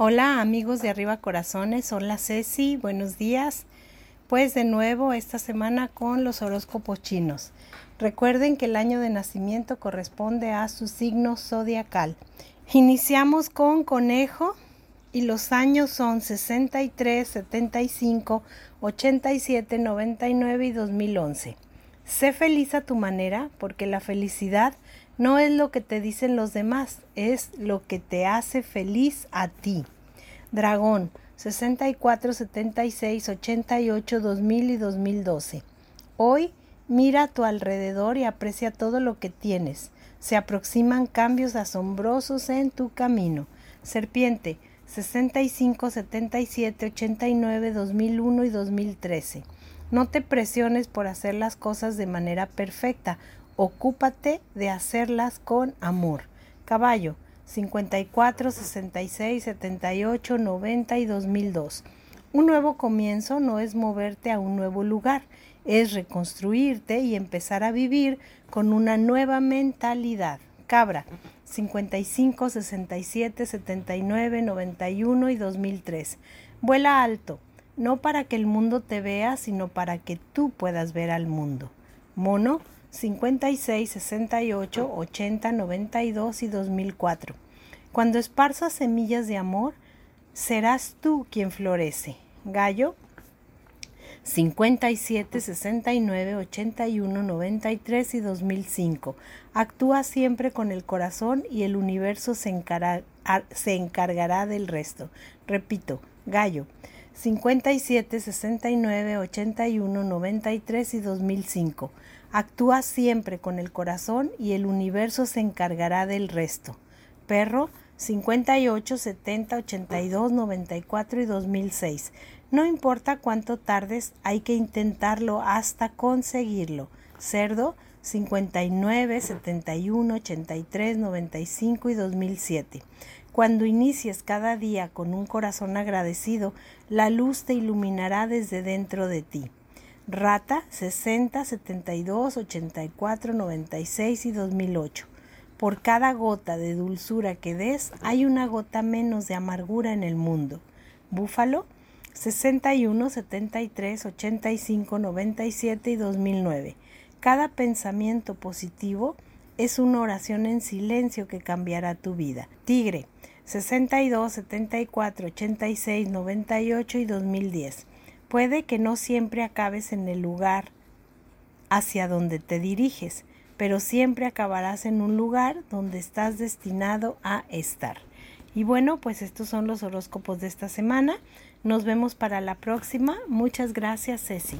Hola amigos de Arriba Corazones, hola Ceci, buenos días. Pues de nuevo esta semana con los horóscopos chinos. Recuerden que el año de nacimiento corresponde a su signo zodiacal. Iniciamos con conejo y los años son 63, 75, 87, 99 y 2011. Sé feliz a tu manera porque la felicidad no es lo que te dicen los demás, es lo que te hace feliz a ti. Dragón 64, 76, 88, 2000 y 2012. Hoy mira a tu alrededor y aprecia todo lo que tienes. Se aproximan cambios asombrosos en tu camino. Serpiente 65, 77, 89, 2001 y 2013. No te presiones por hacer las cosas de manera perfecta Ocúpate de hacerlas con amor. Caballo 54, 66, 78, 90 y 2002. Un nuevo comienzo no es moverte a un nuevo lugar, es reconstruirte y empezar a vivir con una nueva mentalidad. Cabra 55, 67, 79, 91 y 2003. Vuela alto, no para que el mundo te vea, sino para que tú puedas ver al mundo. Mono 56, 68, 80, 92 y 2004. Cuando esparzas semillas de amor, serás tú quien florece. Gallo 57, 69, 81, 93 y 2005. Actúa siempre con el corazón y el universo se, se encargará del resto. Repito, Gallo 57, 69, 81, 93 y 2005. Actúa siempre con el corazón y el universo se encargará del resto. Perro 58, 70, 82, 94 y 2006. No importa cuánto tardes, hay que intentarlo hasta conseguirlo. Cerdo 59, 71, 83, 95 y 2007. Cuando inicies cada día con un corazón agradecido, la luz te iluminará desde dentro de ti. Rata 60, 72, 84, 96 y 2008. Por cada gota de dulzura que des, hay una gota menos de amargura en el mundo. Búfalo 61, 73, 85, 97 y 2009. Cada pensamiento positivo es una oración en silencio que cambiará tu vida. Tigre 62, 74, 86, 98 y 2010. Puede que no siempre acabes en el lugar hacia donde te diriges, pero siempre acabarás en un lugar donde estás destinado a estar. Y bueno, pues estos son los horóscopos de esta semana. Nos vemos para la próxima. Muchas gracias, Ceci.